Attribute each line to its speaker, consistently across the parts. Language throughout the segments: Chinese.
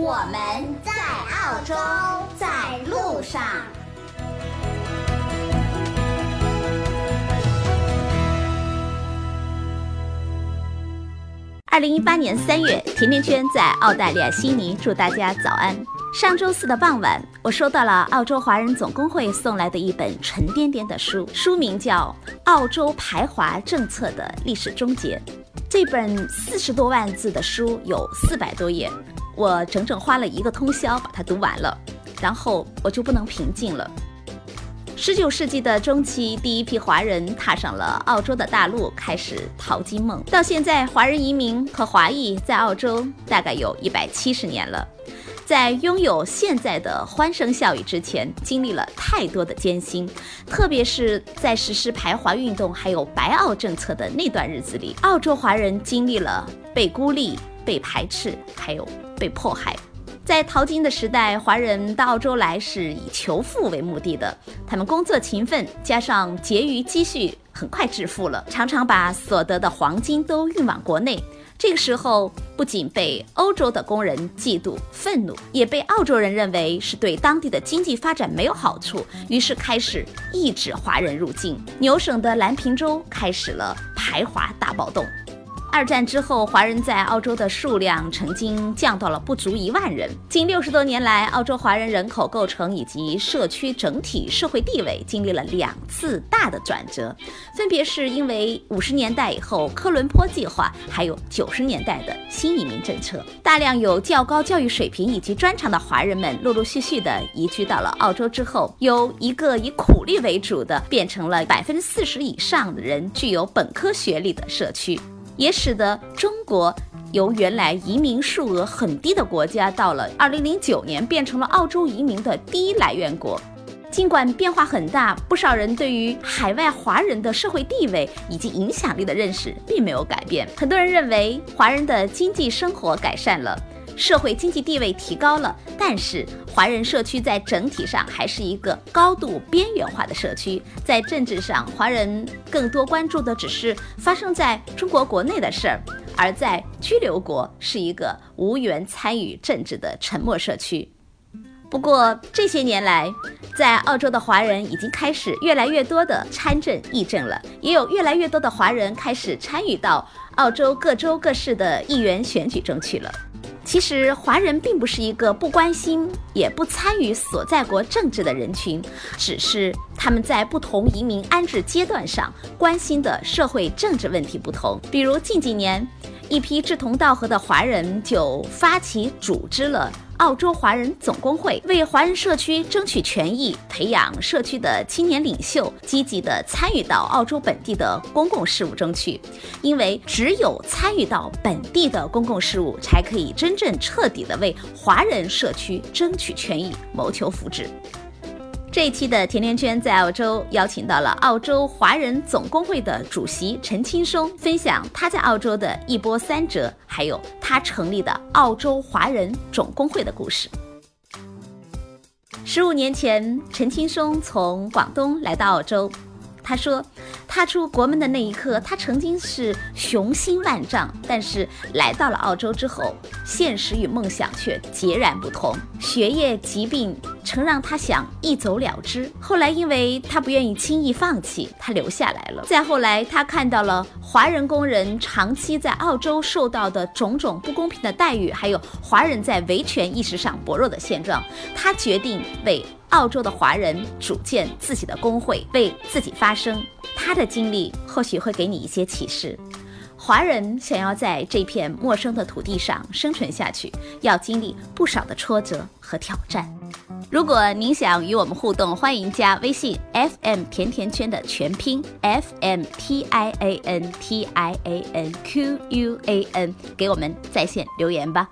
Speaker 1: 我们在澳洲，在路上。
Speaker 2: 二零一八年三月，甜甜圈在澳大利亚悉尼，祝大家早安。上周四的傍晚，我收到了澳洲华人总工会送来的一本沉甸甸的书，书名叫《澳洲排华政策的历史终结》。这本四十多万字的书有四百多页，我整整花了一个通宵把它读完了，然后我就不能平静了。十九世纪的中期，第一批华人踏上了澳洲的大陆，开始淘金梦。到现在，华人移民和华裔在澳洲大概有一百七十年了。在拥有现在的欢声笑语之前，经历了太多的艰辛，特别是在实施排华运动还有白澳政策的那段日子里，澳洲华人经历了被孤立、被排斥，还有被迫害。在淘金的时代，华人到澳洲来是以求富为目的的。他们工作勤奋，加上结余积蓄，很快致富了，常常把所得的黄金都运往国内。这个时候，不仅被欧洲的工人嫉妒、愤怒，也被澳洲人认为是对当地的经济发展没有好处，于是开始抑制华人入境。牛省的蓝平州开始了排华大暴动。二战之后，华人在澳洲的数量曾经降到了不足一万人。近六十多年来，澳洲华人人口构成以及社区整体社会地位经历了两次大的转折，分别是因为五十年代以后科伦坡计划，还有九十年代的新移民政策，大量有较高教育水平以及专长的华人们陆陆续续的移居到了澳洲之后，由一个以苦力为主的，变成了百分之四十以上的人具有本科学历的社区。也使得中国由原来移民数额很低的国家，到了二零零九年变成了澳洲移民的第一来源国。尽管变化很大，不少人对于海外华人的社会地位以及影响力的认识并没有改变。很多人认为华人的经济生活改善了。社会经济地位提高了，但是华人社区在整体上还是一个高度边缘化的社区。在政治上，华人更多关注的只是发生在中国国内的事儿，而在居留国是一个无缘参与政治的沉默社区。不过这些年来，在澳洲的华人已经开始越来越多的参政议政了，也有越来越多的华人开始参与到澳洲各州各市的议员选举中去了。其实，华人并不是一个不关心也不参与所在国政治的人群，只是他们在不同移民安置阶段上关心的社会政治问题不同。比如近几年，一批志同道合的华人就发起组织了。澳洲华人总工会为华人社区争取权益，培养社区的青年领袖，积极地参与到澳洲本地的公共事务中去。因为只有参与到本地的公共事务，才可以真正彻底地为华人社区争取权益，谋求福祉。这一期的甜甜圈在澳洲邀请到了澳洲华人总工会的主席陈青松，分享他在澳洲的一波三折，还有他成立的澳洲华人总工会的故事。十五年前，陈青松从广东来到澳洲。他说，踏出国门的那一刻，他曾经是雄心万丈，但是来到了澳洲之后，现实与梦想却截然不同。学业、疾病曾让他想一走了之，后来因为他不愿意轻易放弃，他留下来了。再后来，他看到了华人工人长期在澳洲受到的种种不公平的待遇，还有华人在维权意识上薄弱的现状，他决定为。澳洲的华人组建自己的工会，为自己发声。他的经历或许会给你一些启示。华人想要在这片陌生的土地上生存下去，要经历不少的挫折和挑战。如果您想与我们互动，欢迎加微信 FM 甜甜圈的全拼 F M T I A N T I A N Q U A N，给我们在线留言吧。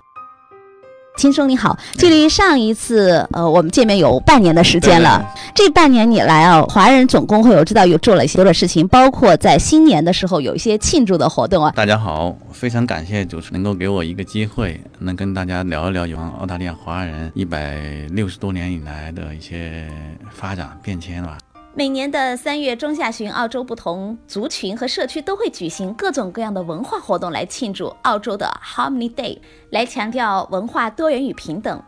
Speaker 2: 秦生你好，距离上一次呃我们见面有半年的时间了。这半年以来啊，华人总工会我知道有做了一些多的事情，包括在新年的时候有一些庆祝的活动啊。
Speaker 3: 大家好，非常感谢主持能够给我一个机会，能跟大家聊一聊有关澳大利亚华人一百六十多年以来的一些发展变迁吧。
Speaker 2: 每年的三月中下旬，澳洲不同族群和社区都会举行各种各样的文化活动来庆祝澳洲的 Harmony Day，来强调文化多元与平等。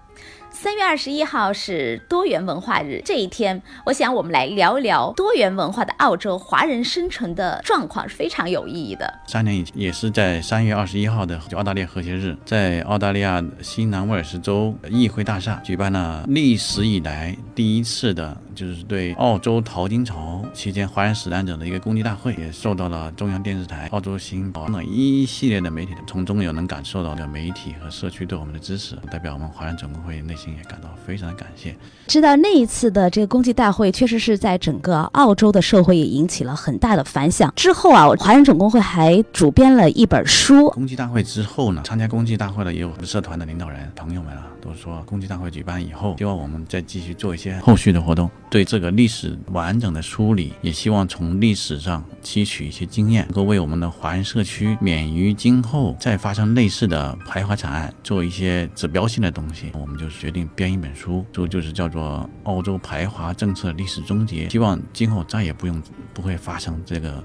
Speaker 2: 三月二十一号是多元文化日，这一天，我想我们来聊一聊多元文化的澳洲华人生存的状况是非常有意义的。
Speaker 3: 三年以前，也是在三月二十一号的澳大利亚和谐日，在澳大利亚新南威尔士州议会大厦举办了历史以来第一次的，就是对澳洲淘金潮期间华人死难者的一个公祭大会，也受到了中央电视台、澳洲新报等一系列的媒体的，从中有能感受到的媒体和社区对我们的支持，代表我们华人总工会内心。也感到非常的感谢。
Speaker 2: 知道那一次的这个公祭大会，确实是在整个澳洲的社会也引起了很大的反响。之后啊，华人总工会还主编了一本书。
Speaker 3: 公祭大会之后呢，参加公祭大会的也有社团的领导人朋友们啊。都说公祭大会举办以后，希望我们再继续做一些后续的活动，对这个历史完整的梳理，也希望从历史上吸取一些经验，能够为我们的华人社区免于今后再发生类似的排华惨案做一些指标性的东西。我们就决定编一本书，书就是叫做《澳洲排华政策历史终结》，希望今后再也不用不会发生这个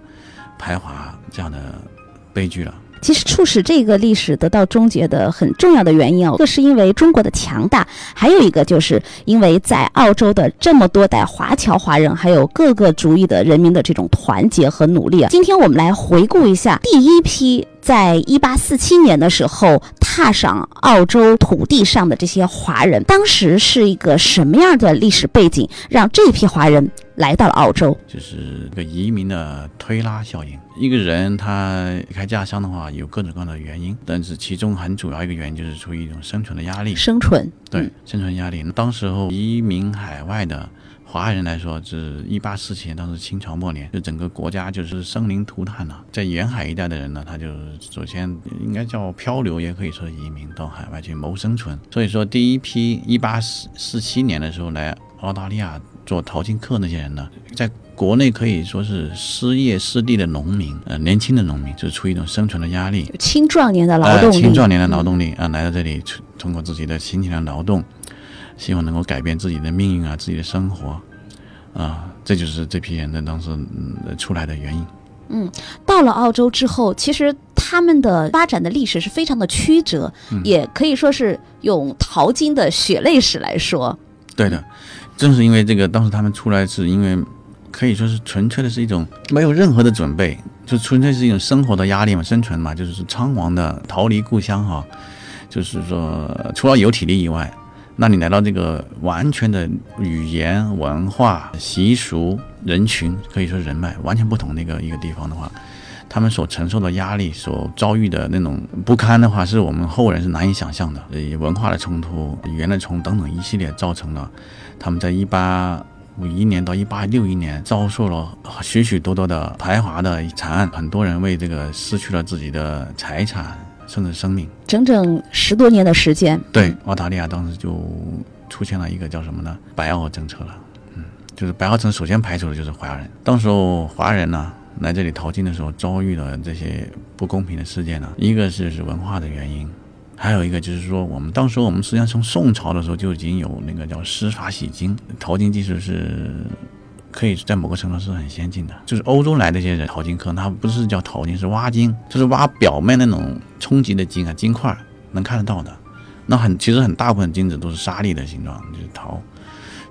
Speaker 3: 排华这样的悲剧了。
Speaker 2: 其实促使这个历史得到终结的很重要的原因哦，一个是因为中国的强大，还有一个就是因为在澳洲的这么多代华侨华人，还有各个族裔的人民的这种团结和努力啊。今天我们来回顾一下第一批。在一八四七年的时候，踏上澳洲土地上的这些华人，当时是一个什么样的历史背景，让这批华人来到了澳洲？
Speaker 3: 就是个移民的推拉效应。一个人他离开家乡的话，有各种各样的原因，但是其中很主要一个原因就是出于一种生存的压力。
Speaker 2: 生存，
Speaker 3: 对，生存压力。当时候移民海外的。华人来说，是一八四七年，当时清朝末年，就整个国家就是生灵涂炭了。在沿海一带的人呢，他就首先应该叫漂流，也可以说移民到海外去谋生存。所以说，第一批一八四四七年的时候来澳大利亚做淘金客那些人呢，在国内可以说是失业失地的农民，呃，年轻的农民，就是出于一种生存的压力，
Speaker 2: 青壮年的劳动力，
Speaker 3: 青壮年的劳动力啊，来到这里，通过自己的辛勤的劳动。希望能够改变自己的命运啊，自己的生活，啊，这就是这批人的当时嗯出来的原因。
Speaker 2: 嗯，到了澳洲之后，其实他们的发展的历史是非常的曲折，也可以说是用淘金的血泪史来说。
Speaker 3: 对的，正是因为这个，当时他们出来是因为可以说是纯粹的是一种没有任何的准备，就纯粹是一种生活的压力嘛，生存嘛，就是仓皇的逃离故乡哈，就是说除了有体力以外。那你来到这个完全的语言、文化、习俗、人群，可以说人脉完全不同的一个一个地方的话，他们所承受的压力、所遭遇的那种不堪的话，是我们后人是难以想象的。以文化的冲突、语言的冲等等一系列，造成了他们在一八五一年到一八六一年遭受了许许多多的排华的惨案，很多人为这个失去了自己的财产。甚至生命，
Speaker 2: 整整十多年的时间。
Speaker 3: 对，澳大利亚当时就出现了一个叫什么呢？白澳政策了。嗯，就是白澳政策首先排除的就是华人。当时候华人呢来这里淘金的时候遭遇了这些不公平的事件呢，一个是是文化的原因，还有一个就是说我们当时我们实际上从宋朝的时候就已经有那个叫施法洗金，淘金技术是。可以在某个程度是很先进的，就是欧洲来的一些人淘金客，他不是叫淘金，是挖金，就是挖表面那种冲击的金啊，金块能看得到的。那很其实很大部分金子都是沙粒的形状，就是淘。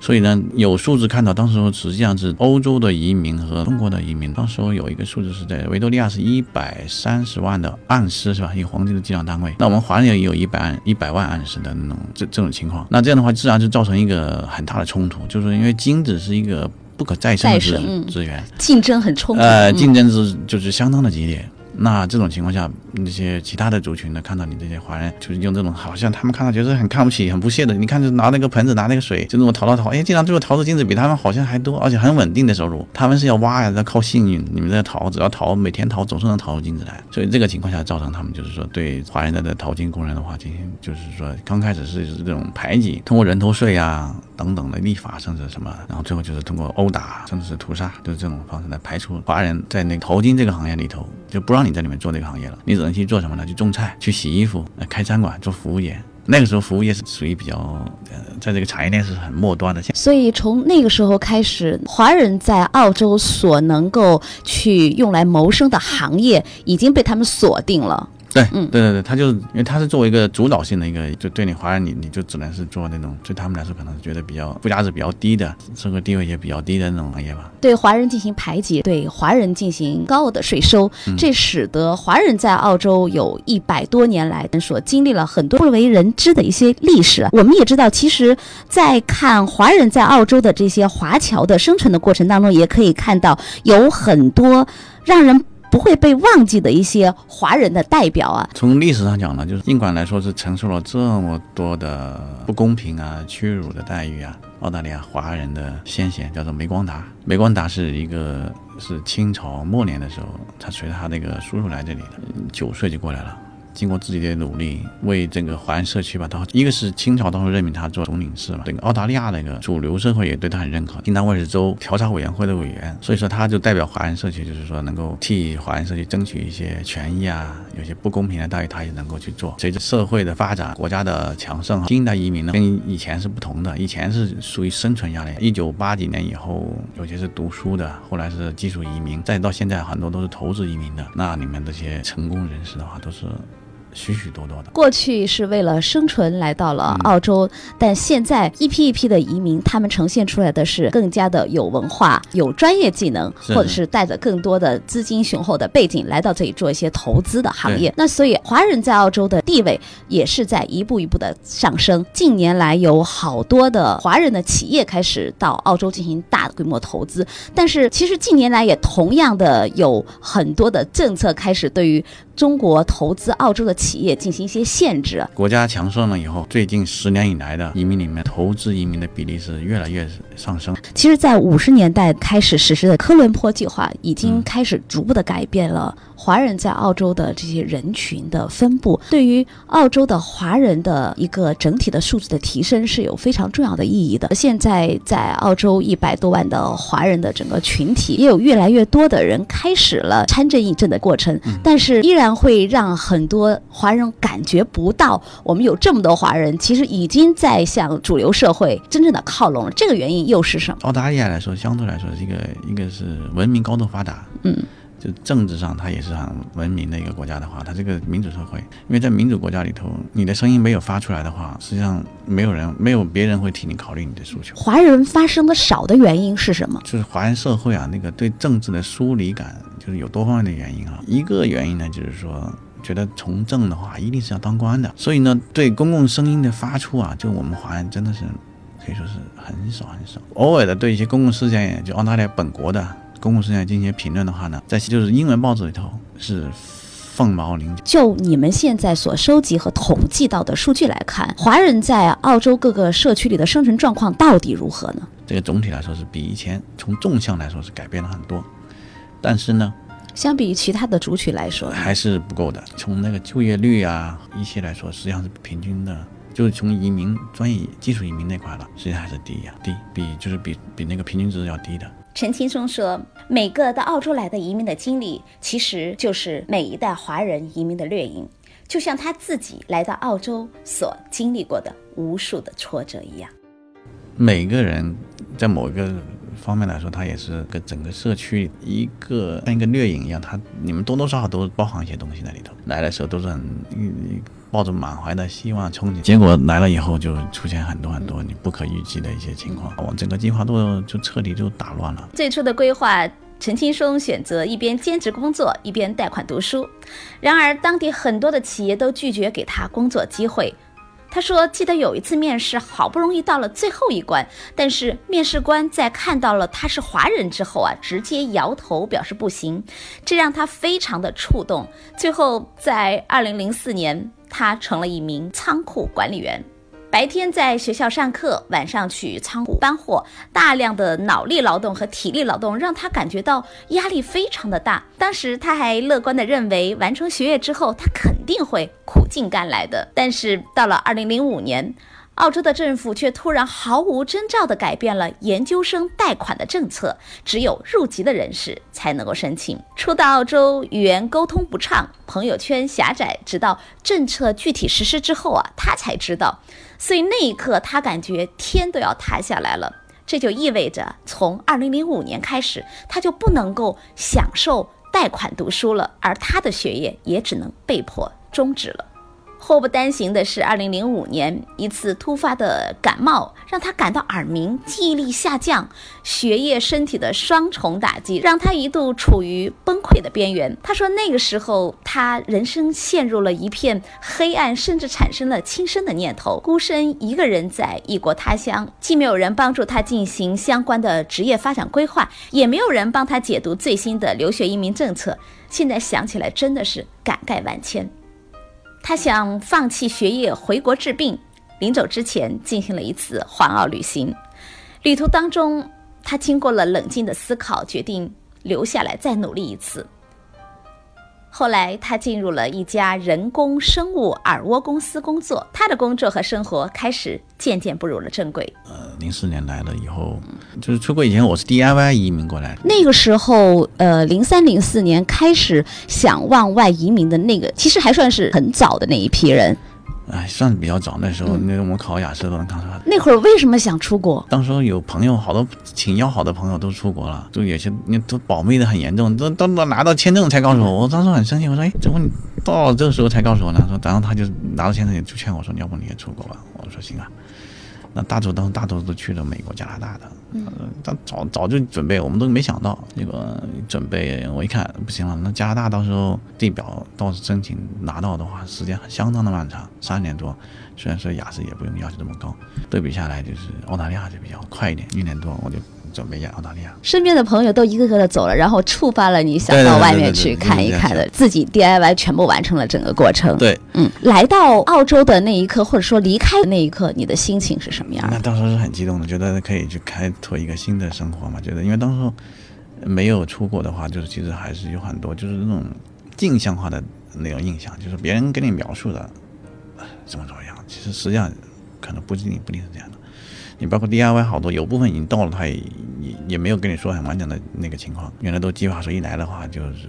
Speaker 3: 所以呢，有数字看到，当时实际上是欧洲的移民和中国的移民，当时有一个数字是在维多利亚是一百三十万的盎司，是吧？以黄金的计量单位。那我们华人也有一百一百万盎司的那种这这种情况。那这样的话，自然就造成一个很大的冲突，就是因为金子是一个。不可再生的资资源，
Speaker 2: 竞争很充分。
Speaker 3: 呃，竞争是就是相当的激烈。那这种情况下，那些其他的族群呢，看到你这些华人，就是用这种好像他们看到觉得很看不起、很不屑的，你看就拿那个盆子、拿那个水，就这么淘淘淘，哎，竟然最后淘出金子比他们好像还多，而且很稳定的收入。他们是要挖呀，要靠幸运，你们在淘，只要淘，每天淘总是能淘出金子来。所以这个情况下，造成他们就是说对华人的的淘金工人的话进行，就是说刚开始是这种排挤，通过人头税呀等等的立法，甚至什么，然后最后就是通过殴打，甚至是屠杀，就是这种方式来排除华人在那个淘金这个行业里头，就不让你在里面做这个行业了，你只能去做什么呢？去种菜、去洗衣服、开餐馆、做服务业。那个时候服务业是属于比较，呃，在这个产业链是很末端的。
Speaker 2: 所以从那个时候开始，华人在澳洲所能够去用来谋生的行业已经被他们锁定了。
Speaker 3: 对，嗯，对对对，他就是因为他是作为一个主导性的一个，就对你华人，你你就只能是做那种对他们来说可能是觉得比较附加值比较低的，社会地位也比较低的那种行业吧。
Speaker 2: 对华人进行排挤，对华人进行高额的税收，这使得华人在澳洲有一百多年来所经历了很多不为人知的一些历史。我们也知道，其实，在看华人在澳洲的这些华侨的生存的过程当中，也可以看到有很多让人。不会被忘记的一些华人的代表啊。
Speaker 3: 从历史上讲呢，就是尽管来说是承受了这么多的不公平啊、屈辱的待遇啊，澳大利亚华人的先贤叫做梅光达。梅光达是一个是清朝末年的时候，他随他那个叔叔来这里的，九岁就过来了。经过自己的努力，为整个华人社区吧，他一个是清朝当时任命他做总领事嘛，整个澳大利亚那个主流社会也对他很认可，新南威尔士州调查委员会的委员，所以说他就代表华人社区，就是说能够替华人社区争取一些权益啊，有些不公平的待遇他也能够去做。随着社会的发展，国家的强盛，新的移民呢跟以前是不同的，以前是属于生存压力。一九八几年以后，有些是读书的，后来是技术移民，再到现在很多都是投资移民的。那里面这些成功人士的话，都是。许许多多的，
Speaker 2: 过去是为了生存来到了澳洲，但现在一批一批的移民，他们呈现出来的是更加的有文化、有专业技能，或者是带着更多的资金雄厚的背景来到这里做一些投资的行业。那所以华人在澳洲的地位也是在一步一步的上升。近年来有好多的华人的企业开始到澳洲进行大规模投资，但是其实近年来也同样的有很多的政策开始对于。中国投资澳洲的企业进行一些限制。
Speaker 3: 国家强盛了以后，最近十年以来的移民里面，投资移民的比例是越来越上升。
Speaker 2: 其实，在五十年代开始实施的科伦坡计划，已经开始逐步的改变了。华人在澳洲的这些人群的分布，对于澳洲的华人的一个整体的素质的提升是有非常重要的意义的。现在在澳洲一百多万的华人的整个群体，也有越来越多的人开始了参政议政的过程，但是依然会让很多华人感觉不到，我们有这么多华人，其实已经在向主流社会真正的靠拢了。这个原因又是什么？
Speaker 3: 澳大利亚来说，相对来说，一个一个是文明高度发达，嗯。就政治上，它也是很文明的一个国家的话，它这个民主社会，因为在民主国家里头，你的声音没有发出来的话，实际上没有人，没有别人会替你考虑你的诉求。
Speaker 2: 华人发声的少的原因是什么？
Speaker 3: 就是华人社会啊，那个对政治的疏离感，就是有多方面的原因啊。一个原因呢，就是说觉得从政的话，一定是要当官的，所以呢，对公共声音的发出啊，就我们华人真的是可以说是很少很少，偶尔的对一些公共事件，就澳大利亚本国的。公共事件进行评论的话呢，在就是英文报纸里头是凤毛麟角。
Speaker 2: 就你们现在所收集和统计到的数据来看，华人在澳洲各个社区里的生存状况到底如何呢？
Speaker 3: 这个总体来说是比以前从纵向来说是改变了很多，但是呢，
Speaker 2: 相比于其他的族群来说
Speaker 3: 还是不够的。从那个就业率啊一些来说，实际上是平均的。就是从移民专业技术移民那块了，实际上还是低呀，低比就是比比那个平均值要低的。
Speaker 2: 陈青松说：“每个到澳洲来的移民的经历，其实就是每一代华人移民的掠影，就像他自己来到澳洲所经历过的无数的挫折一样。
Speaker 3: 每个人在某一个方面来说，他也是跟整个社区一个像一个掠影一样，他你们多多少少都包含一些东西在里头。来的时候都是很。”抱着满怀的希望憧憬，结果来了以后就出现很多很多你不可预计的一些情况，我整个计划都就彻底就打乱了。
Speaker 2: 最初的规划，陈青松选择一边兼职工作一边贷款读书，然而当地很多的企业都拒绝给他工作机会。他说：“记得有一次面试，好不容易到了最后一关，但是面试官在看到了他是华人之后啊，直接摇头表示不行，这让他非常的触动。最后，在二零零四年，他成了一名仓库管理员。”白天在学校上课，晚上去仓库搬货，大量的脑力劳动和体力劳动让他感觉到压力非常的大。当时他还乐观的认为，完成学业之后，他肯定会苦尽甘来的。但是到了二零零五年。澳洲的政府却突然毫无征兆地改变了研究生贷款的政策，只有入籍的人士才能够申请。初到澳洲，语言沟通不畅，朋友圈狭窄，直到政策具体实施之后啊，他才知道。所以那一刻，他感觉天都要塌下来了。这就意味着，从2005年开始，他就不能够享受贷款读书了，而他的学业也只能被迫终止了。祸不单行的是，二零零五年一次突发的感冒让他感到耳鸣、记忆力下降、学业、身体的双重打击，让他一度处于崩溃的边缘。他说，那个时候他人生陷入了一片黑暗，甚至产生了轻生的念头。孤身一个人在异国他乡，既没有人帮助他进行相关的职业发展规划，也没有人帮他解读最新的留学移民政策。现在想起来，真的是感慨万千。他想放弃学业回国治病，临走之前进行了一次环澳旅行。旅途当中，他经过了冷静的思考，决定留下来再努力一次。后来，他进入了一家人工生物耳蜗公司工作。他的工作和生活开始渐渐步入了正轨。
Speaker 3: 呃，零四年来了以后，就是出国以前，我是 DIY 移民过来。
Speaker 2: 那个时候，呃，零三零四年开始想往外移民的那个，其实还算是很早的那一批人。
Speaker 3: 哎，算是比较早。那时候，那我们考雅思都能考出来。
Speaker 2: 那会儿为什么想出国？
Speaker 3: 当时有朋友，好多挺要好的朋友都出国了，就有些你都保密的很严重，都都都拿到签证才告诉我。我当时很生气，我说：“哎，怎么你到了这个时候才告诉我呢？”说，然后他就拿到签证就劝我说：“要不你也出国吧？”我说：“行啊。”那大多当时大多数都去了美国、加拿大的，嗯，他早早就准备，我们都没想到那个准备。我一看不行了，那加拿大到时候地表到时申请拿到的话，时间相当的漫长，三年多。虽然说雅思也不用要求这么高，对比下来就是澳大利亚就比较快一点，一年多我就。准备演澳大利亚，
Speaker 2: 身边的朋友都一个个的走了，然后触发了你想到外面去看一看的，自己 DIY 全部完成了整个过程。
Speaker 3: 对，
Speaker 2: 嗯，来到澳洲的那一刻，或者说离开的那一刻，你的心情是什么样？
Speaker 3: 那当时是很激动的，觉得可以去开拓一个新的生活嘛。觉得因为当时没有出国的话，就是其实还是有很多就是那种镜像化的那种印象，就是别人给你描述的怎么怎么样，其实实际上可能不一定不一定是这样的。你包括 DIY 好多，有部分已经到了，他也也也没有跟你说很完整的那个情况。原来都计划说一来的话就是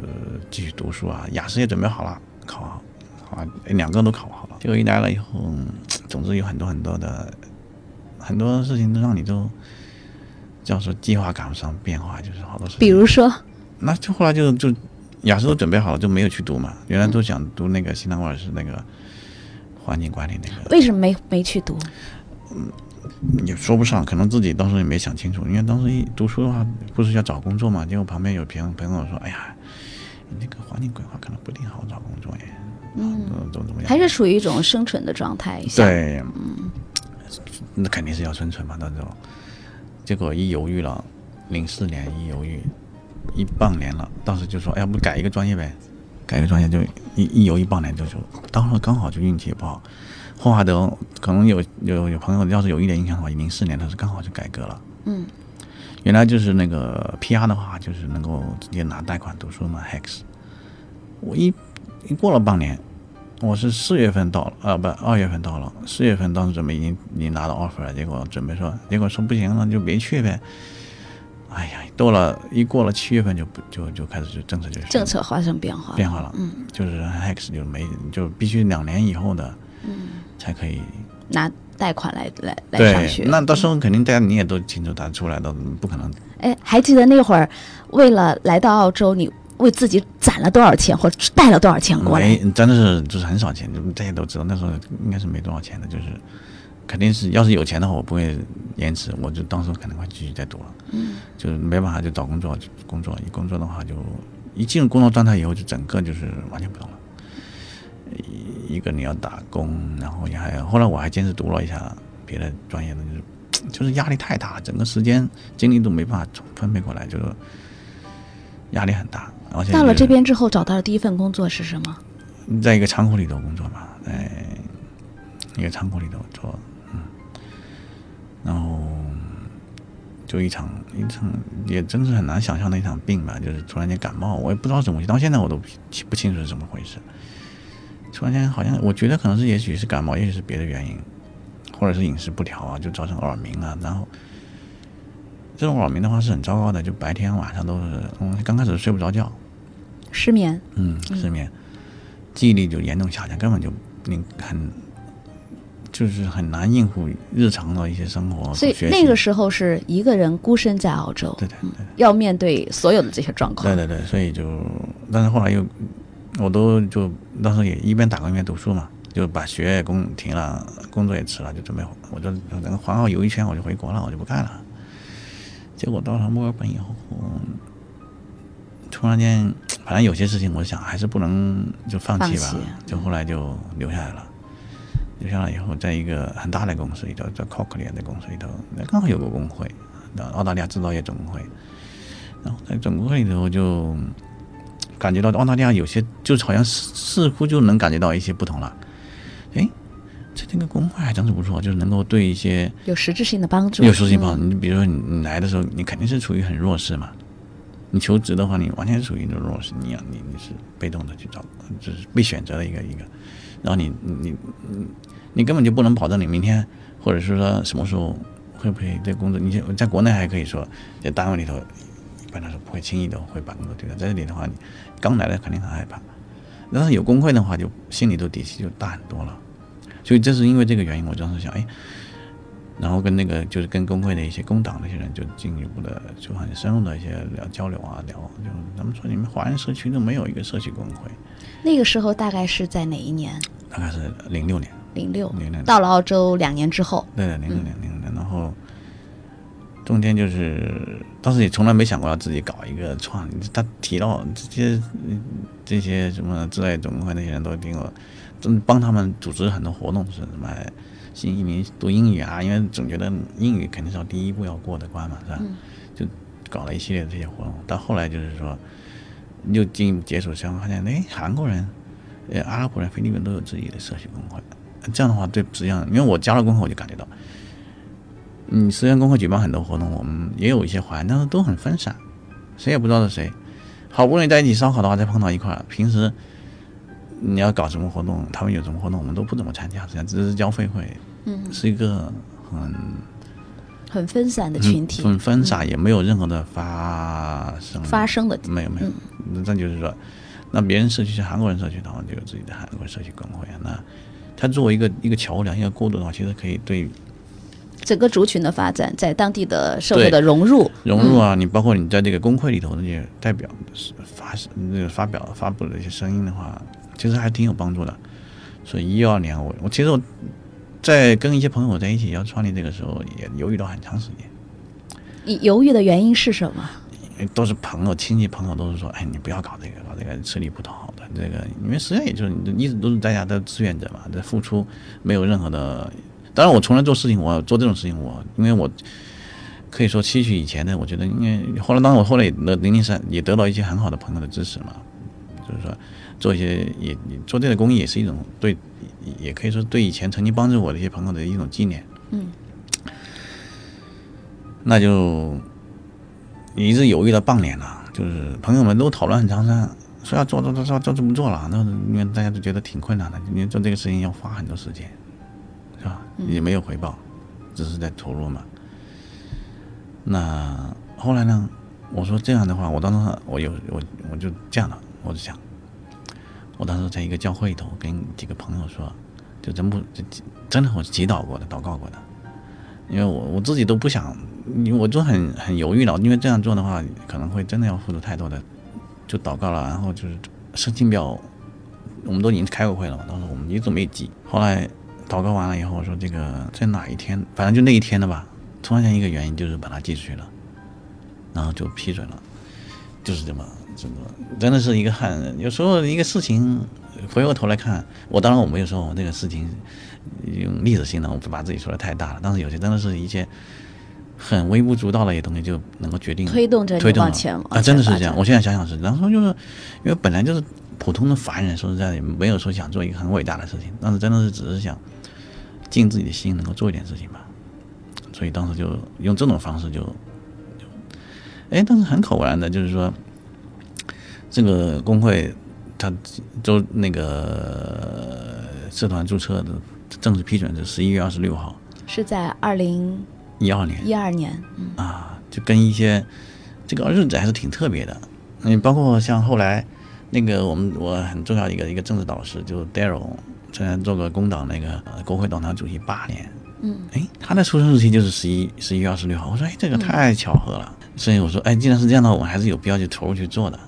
Speaker 3: 继续读书啊，雅思也准备好了，考好，好两个都考好了。结果一来了以后，总之有很多很多的很多事情都让你都叫说计划赶不上变化，就是好多事情。
Speaker 2: 比如说，
Speaker 3: 那就后来就就雅思都准备好了，就没有去读嘛。原来都想读那个新南威尔士那个环境管理那个，
Speaker 2: 为什么没没去读？
Speaker 3: 嗯。也说不上，可能自己当时也没想清楚，因为当时一读书的话，不是要找工作嘛。结果旁边有朋友朋友说：“哎呀，你那个环境规划可能不一定好找工作耶。”嗯，怎么怎么样？
Speaker 2: 还是处于一种生存的状态。
Speaker 3: 对，嗯，那肯定是要生存嘛，到时候。结果一犹豫了，零四年一犹豫，一半年了，当时就说：“哎，要不改一个专业呗？改一个专业就一一犹豫半年就就，当时刚好就运气也不好。”霍华德可能有有有朋友，要是有一点印象的话，零四年他是刚好就改革了。嗯，原来就是那个 PR 的话，就是能够直接拿贷款读书嘛。Hex，我一一过了半年，我是四月份到了，呃不，二月份到了，四月份当时准备已经已经拿到 offer 了，结果准备说，结果说不行了，就别去呗。哎呀，到了一过了七月份就不就就开始就政策就
Speaker 2: 政策发生变化
Speaker 3: 变化了，嗯，就是 Hex 就没就必须两年以后的。嗯，才可以
Speaker 2: 拿贷款来来来上学。
Speaker 3: 那到时候肯定大家你也都清楚，他出来的不可能。
Speaker 2: 哎，还记得那会儿为了来到澳洲，你为自己攒了多少钱，或者带了多少钱过来？
Speaker 3: 真的是就是很少钱，大家都知道那时候应该是没多少钱的，就是肯定是要是有钱的话，我不会延迟，我就当时可能会继续再读了。嗯，就是没办法就找工作，工作一工作的话就一进入工作状态以后，就整个就是完全不同了。一个你要打工，然后也还后来我还坚持读了一下别的专业的，就是 就是压力太大，整个时间精力都没办法分配过来，就是压力很大。而且
Speaker 2: 到了这边之后，找到的第一份工作是什么？
Speaker 3: 在一个仓库里头工作嘛，在一个仓库里头做，嗯，然后就一场一场也真是很难想象的一场病吧，就是突然间感冒，我也不知道怎么回事，到现在我都不不清楚是怎么回事。突然间好像我觉得可能是也许是感冒，也许是别的原因，或者是饮食不调啊，就造成耳鸣啊。然后这种耳鸣的话是很糟糕的，就白天晚上都是，嗯，刚开始睡不着觉，
Speaker 2: 失眠。
Speaker 3: 嗯，失眠，记忆力就严重下降，根本就你很就是很难应付日常的一些生活
Speaker 2: 所以。那个时候是一个人孤身在澳洲，
Speaker 3: 对对对
Speaker 2: 要面对所有的这些状况。
Speaker 3: 对对对，所以就，但是后来又，我都就当时也一边打工一边读书嘛，就把学业工停了，工作也辞了，就准备我就等个环澳游一圈我就回国了，我就不干了。结果到了墨尔本以后，突然间，反正有些事情我想还是不能就放弃吧，就后来就留下来了。留下来以后，在一个很大的公司里头，在 Cochlear 的公司里头，那刚好有个工会，澳大利亚制造业总工会。然后在总工会里头就感觉到澳大利亚有些，就是好像似似乎就能感觉到一些不同了。哎，这这个工会还真是不错，就是能够对一些
Speaker 2: 有实质性的帮助。
Speaker 3: 有实质性帮助。你比如说你你来的时候，你肯定是处于很弱势嘛。你求职的话，你完全是属于一种弱势，你要你你是被动的去找，就是被选择的一个一个，然后你你你你根本就不能保证你明天或者是说什么时候会不会这工作，你在国内还可以说在单位里头一般来说不会轻易的会把工作丢掉，在这里的话，你刚来的肯定很害怕，但是有工会的话，就心里头底气就大很多了。所以这是因为这个原因，我当时想，哎，然后跟那个就是跟工会的一些工党那些人就进一步的就很深入的一些聊交流啊，聊就他们说你们华人社区都没有一个社区工会，
Speaker 2: 那个时候大概是在哪一年？
Speaker 3: 大概是零六年，
Speaker 2: 零六
Speaker 3: 零六年
Speaker 2: 到了澳洲两年之后，
Speaker 3: 对对，零六年零六年，然后中间就是当时也从来没想过要自己搞一个创，他提到这些这些什么之类总工会那些人都听我，真帮他们组织很多活动，是什么新移民读英语啊，因为总觉得英语肯定是要第一步要过的关嘛，是吧？就搞了一系列的这些活动，到后来就是说又进一步接触，相发现哎，韩国人、呃阿拉伯人、菲律宾都有自己的社区工会，这样的话对，实际上因为我加入工会，我就感觉到。嗯，实际上工会举办很多活动，我们也有一些环，但是都很分散，谁也不知道是谁。好不容易在一起烧烤的话，再碰到一块儿，平时你要搞什么活动，他们有什么活动，我们都不怎么参加，实际上只是交费会，嗯，是一个很
Speaker 2: 很分散的群体，
Speaker 3: 很分散，也没有任何的发生。
Speaker 2: 发生的。
Speaker 3: 没有没有，那这就是说，那别人社区是韩国人社区的话，就有自己的韩国社区工会，那他作为一个一个桥梁、一个过渡的话，其实可以对
Speaker 2: 整个族群的发展，在当地的社会的融入，
Speaker 3: 融入啊，你包括你在这个工会里头那些代表发那个发表发布的一些声音的话，其实还挺有帮助的。所以一二年我我其实我在跟一些朋友在一起要创立这个时候，也犹豫了很长时间。
Speaker 2: 你犹豫的原因是什么？
Speaker 3: 都是朋友、亲戚朋友都是说，哎，你不要搞这个，搞这个吃力不讨好的。这个因为实际上也就是你一直都是大家的志愿者嘛，在付出没有任何的。当然，我从来做事情，我做这种事情，我因为我可以说吸取以前的，我觉得因为后来，当然我后来也得零零散也得到一些很好的朋友的支持嘛，就是说做一些也也做这个公益也是一种对，也可以说对以前曾经帮助我的一些朋友的一种纪念。
Speaker 2: 嗯，
Speaker 3: 那就一直犹豫了半年了，就是朋友们都讨论很长时间，说要做做做做做就不做了，那因为大家都觉得挺困难的，因为做这个事情要花很多时间。也没有回报，只是在投入嘛。那后来呢？我说这样的话，我当时我有我我就这样了，我就想，我当时在一个教会里头跟几个朋友说，就真不真的我祈祷过的，祷告过的，因为我我自己都不想，我就很很犹豫了，因为这样做的话可能会真的要付出太多的，就祷告了，然后就是申请表，我们都已经开过会了嘛，当时我们一直没寄，后来。祷告完了以后，我说这个在哪一天，反正就那一天的吧。突然间一个原因就是把它寄出去了，然后就批准了，就是这么这么真的是一个很有时候一个事情，回过头来看，我当然我没有说我这个事情用历史性的，我不把自己说的太大了，但是有些真的是一些很微不足道的一些东西就能够决定
Speaker 2: 推动着你
Speaker 3: 推动
Speaker 2: 往前
Speaker 3: 啊，真的是这样。我现在想想是，然后就是因为本来就是 普通的凡人，说实在的，也没有说想做一个很伟大的事情，但是真的是只是想尽自己的心，能够做一点事情吧。所以当时就用这种方式就就，哎，但是很偶然的，就是说这个工会他周那个社团注册的正式批准是十一月二十六号，
Speaker 2: 是在二零
Speaker 3: 一二年。
Speaker 2: 一二年，嗯
Speaker 3: 啊，就跟一些这个日子还是挺特别的。嗯，包括像后来那个我们我很重要一个一个政治导师，就 Daryl，曾经做过工党那个呃国会党团主席八年，
Speaker 2: 嗯，
Speaker 3: 哎，他的出生日期就是十一十一月二十六号。我说，哎，这个太巧合了。所以我说，哎，既然是这样的话，我们还是有必要去投入去做的。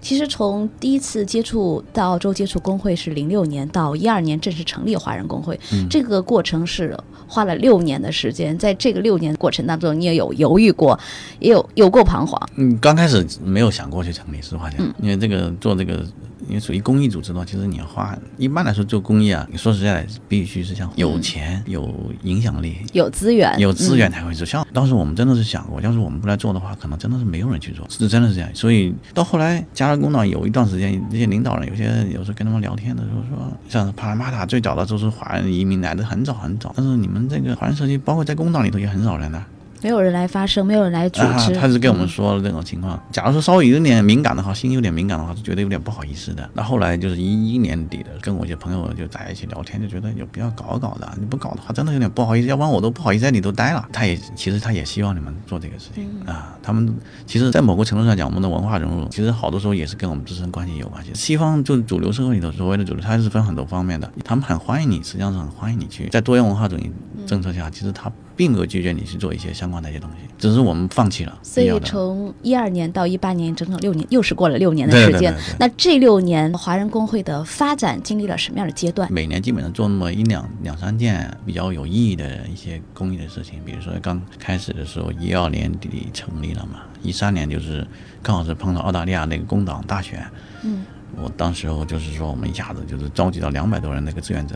Speaker 2: 其实从第一次接触到澳洲接触工会是零六年到一二年正式成立华人工会，
Speaker 3: 嗯
Speaker 2: 这个过程是花了六年的时间。在这个六年过程当中，你也有犹豫过，也有有过彷徨。
Speaker 3: 嗯，刚开始没有想过去成立，实话讲，因为这个做这个，因为属于公益组织的话，其实你要花，一般来说做公益啊，你说实在的，必须是像有钱、有影响力、
Speaker 2: 有资源，
Speaker 3: 有资源才会做。像当时我们真的是想过，要是我们不来做的话，可能真的是没有人去做，是真的是这样。所以到后来加入工党有一段时间，这些领导人有些有时候跟他们聊天的时候说，像帕拉马塔最早的都是华人移民来的很早很早，但是你们这个华人社区，包括在工党里头也很少人的。
Speaker 2: 没有人来发声，没有人来组
Speaker 3: 啊
Speaker 2: 织。，
Speaker 3: 他是跟我们说了这种情况。假如说稍微有点敏感的话，心有点敏感的话，是觉得有点不好意思的。那后来就是一一年底的，跟我一些朋友就在一起聊天，就觉得有必要搞一搞的。你不搞的话，真的有点不好意思，要不然我都不好意思在里头待了。他也其实他也希望你们做这个事情啊。他们其实，在某个程度上讲，我们的文化融入，其实好多时候也是跟我们自身关系有关系。西方就主流社会里头所谓的主流，它是分很多方面的，他们很欢迎你，实际上是很欢迎你去在多元文化主义政策下，其实他并没有拒绝你去做一些相关的一些东西，只是我们放弃了。
Speaker 2: 所以从一二年到一八年，整整六年，又是过了六年的时间。
Speaker 3: 对对对对
Speaker 2: 那这六年，华人工会的发展经历了什么样的阶段？
Speaker 3: 每年基本上做那么一两两三件比较有意义的一些公益的事情，比如说刚开始的时候，一二年底成立了嘛，一三年就是刚好是碰到澳大利亚那个工党大选，
Speaker 2: 嗯，
Speaker 3: 我当时候就是说我们一下子就是召集到两百多人那个志愿者，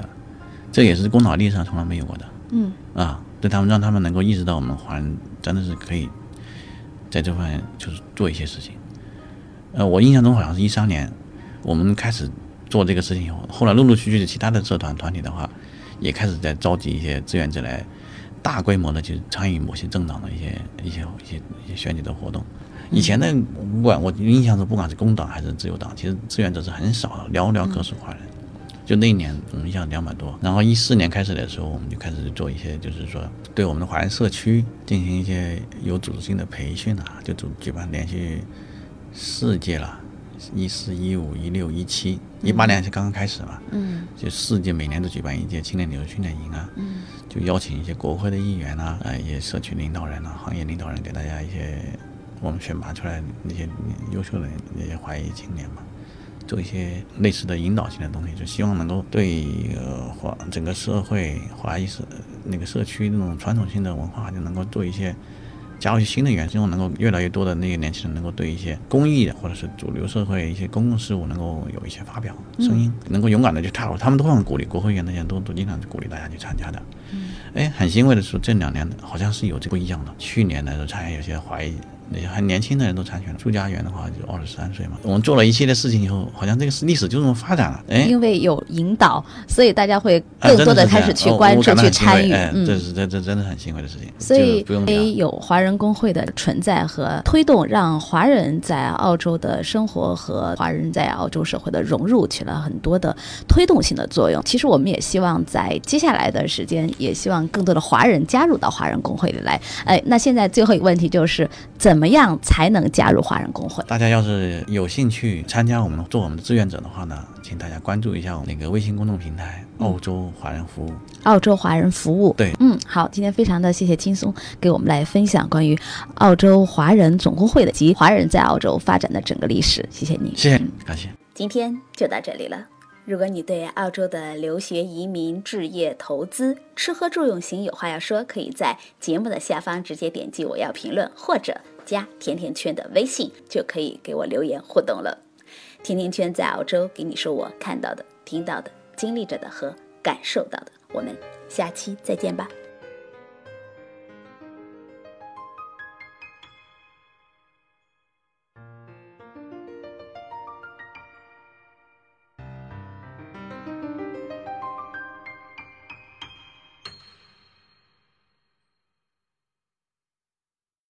Speaker 3: 这也是工党历史上从来没有过的，
Speaker 2: 嗯
Speaker 3: 啊，对他们让他们能够意识到我们华人真的是可以在这方面就是做一些事情。呃，我印象中好像是一三年，我们开始做这个事情以后，后来陆陆续续的其他的社团团体的话，也开始在召集一些志愿者来大规模的去参与某些政党的一些 一些一些一些选举的活动。以前的不管我印象中，不管是工党还是自由党，其实志愿者是很少的，寥寥可数华人。就那一年，我们印象两百多。然后一四年开始的时候，我们就开始做一些，就是说对我们的华人社区进行一些有组织性的培训啊，就组举办连续四届了，一四、一五、一六、一七、一八年是刚刚开始嘛，
Speaker 2: 嗯
Speaker 3: 就四届每年都举办一届青年旅游训练营啊，
Speaker 2: 嗯
Speaker 3: 就邀请一些国会的议员啊，呃，一些社区领导人啊、行业领导人，给大家一些我们选拔出来那些优秀的那些华裔青年嘛，做一些类似的引导性的东西，就希望能够对呃华整个社会华裔社那个社区那种传统性的文化，就能够做一些。加入一些新的元素，希望能够越来越多的那个年轻人能够对一些公益的或者是主流社会一些公共事务能够有一些发表声音，能够勇敢的去踏入。他们都很鼓励，国会议员那些都都经常鼓励大家去参加的。哎，很欣慰的是，这两年好像是有这不一样的。去年的时候，参与有些华裔那些很年轻的人都参选了。朱家园的话就二十三岁嘛。我们做了一系列事情以后，好像这个历史就这么发展了。哎，
Speaker 2: 因为有引导，所以大家会
Speaker 3: 啊
Speaker 2: 更多
Speaker 3: 的
Speaker 2: 开始去
Speaker 3: 哦
Speaker 2: 关注、去参与。
Speaker 3: 这是这这真的很欣慰的事情。
Speaker 2: 所以
Speaker 3: 就不用讲
Speaker 2: 诶，有华人工会的存在和推动，让华人在澳洲的生活和华人在澳洲社会的融入起了很多的推动性的作用。其实我们也希望在接下来的时间，也希望更多的华人加入到华人工会里来。哎，那现在最后一个问题就是，怎么样才能加入华人工会？
Speaker 3: 大家要是有兴趣参加我们做我们的志愿者的话呢，请大家关注一下我们那个微信公众平台“澳洲华人服务
Speaker 2: 澳洲华人服务。
Speaker 3: 对
Speaker 2: 嗯，好，今天非常的谢谢金松给我们来分享关于澳洲华人总工会的及华人在澳洲发展的整个历史，谢谢你。”。
Speaker 3: 谢谢
Speaker 2: 嗯，
Speaker 3: 感谢。
Speaker 2: 今天就到这里了。如果你对澳洲的留学、移民、置业、投资、吃喝住用行有话要说，可以在节目的下方直接点击我要评论，或者加甜甜圈的微信，就可以给我留言互动了。甜甜圈在澳洲，给你说我看到的、听到的、经历着的和感受到的。我们下期再见吧。